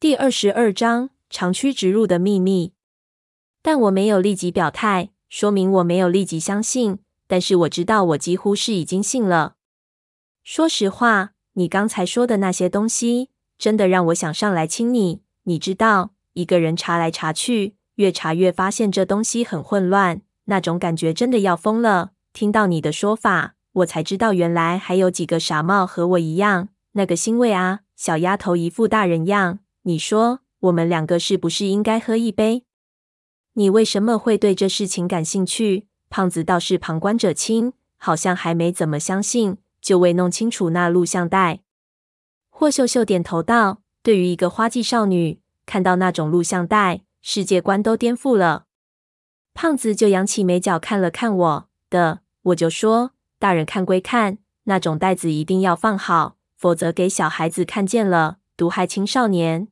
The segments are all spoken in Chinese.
第二十二章长驱直入的秘密。但我没有立即表态，说明我没有立即相信。但是我知道，我几乎是已经信了。说实话，你刚才说的那些东西，真的让我想上来亲你。你知道，一个人查来查去，越查越发现这东西很混乱，那种感觉真的要疯了。听到你的说法，我才知道原来还有几个傻帽和我一样，那个欣慰啊！小丫头一副大人样。你说，我们两个是不是应该喝一杯？你为什么会对这事情感兴趣？胖子倒是旁观者清，好像还没怎么相信，就未弄清楚那录像带。霍秀秀点头道：“对于一个花季少女，看到那种录像带，世界观都颠覆了。”胖子就扬起眉角看了看我的，我就说：“大人看归看，那种袋子一定要放好，否则给小孩子看见了。”毒害青少年。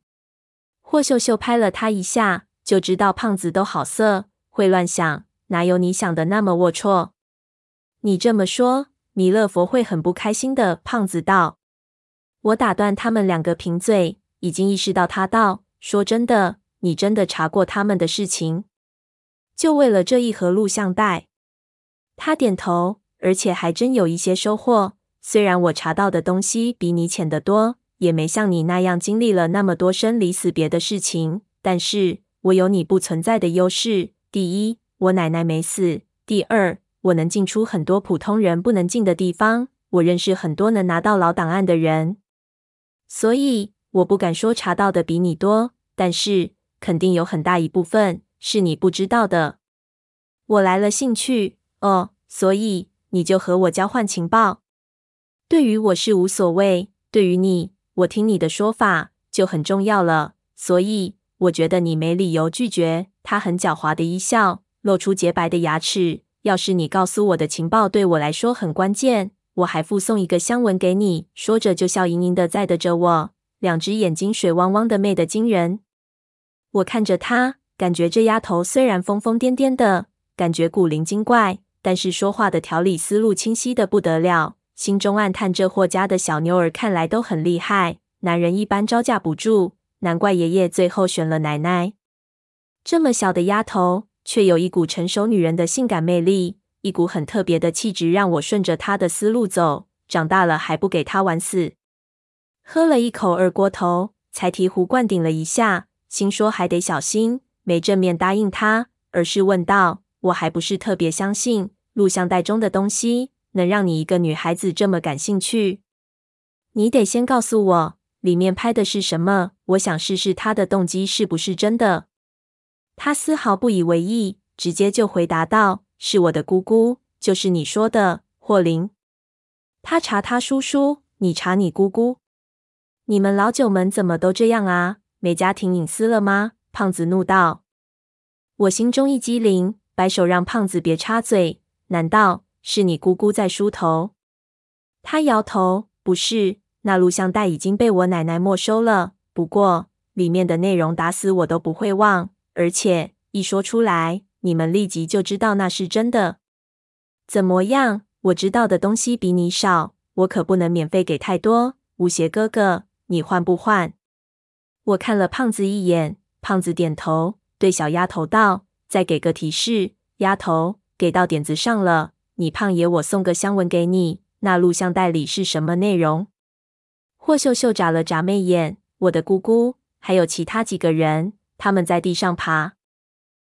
霍秀秀拍了他一下，就知道胖子都好色，会乱想，哪有你想的那么龌龊？你这么说，弥勒佛会很不开心的。胖子道。我打断他们两个贫嘴，已经意识到他道：说真的，你真的查过他们的事情，就为了这一盒录像带？他点头，而且还真有一些收获。虽然我查到的东西比你浅得多。也没像你那样经历了那么多生离死别的事情，但是我有你不存在的优势。第一，我奶奶没死；第二，我能进出很多普通人不能进的地方。我认识很多能拿到老档案的人，所以我不敢说查到的比你多，但是肯定有很大一部分是你不知道的。我来了兴趣哦，所以你就和我交换情报。对于我是无所谓，对于你。我听你的说法就很重要了，所以我觉得你没理由拒绝。他很狡猾的一笑，露出洁白的牙齿。要是你告诉我的情报对我来说很关键，我还附送一个香吻给你。说着就笑盈盈的在的着我，两只眼睛水汪汪的，媚得惊人。我看着他，感觉这丫头虽然疯疯癫癫的，感觉古灵精怪，但是说话的条理思路清晰的不得了。心中暗叹：这霍家的小妞儿看来都很厉害，男人一般招架不住，难怪爷爷最后选了奶奶。这么小的丫头，却有一股成熟女人的性感魅力，一股很特别的气质，让我顺着她的思路走。长大了还不给她玩死？喝了一口二锅头，才醍醐灌顶了一下，心说还得小心，没正面答应她，而是问道：“我还不是特别相信录像带中的东西。”能让你一个女孩子这么感兴趣？你得先告诉我里面拍的是什么。我想试试他的动机是不是真的。他丝毫不以为意，直接就回答道：“是我的姑姑，就是你说的霍林。他查他叔叔，你查你姑姑。你们老九门怎么都这样啊？没家庭隐私了吗？”胖子怒道。我心中一激灵，摆手让胖子别插嘴。难道？是你姑姑在梳头？他摇头，不是，那录像带已经被我奶奶没收了。不过里面的内容打死我都不会忘，而且一说出来，你们立即就知道那是真的。怎么样？我知道的东西比你少，我可不能免费给太多。吴邪哥哥，你换不换？我看了胖子一眼，胖子点头，对小丫头道：“再给个提示，丫头，给到点子上了。”你胖爷，我送个香吻给你。那录像带里是什么内容？霍秀秀眨了眨媚眼。我的姑姑还有其他几个人，他们在地上爬，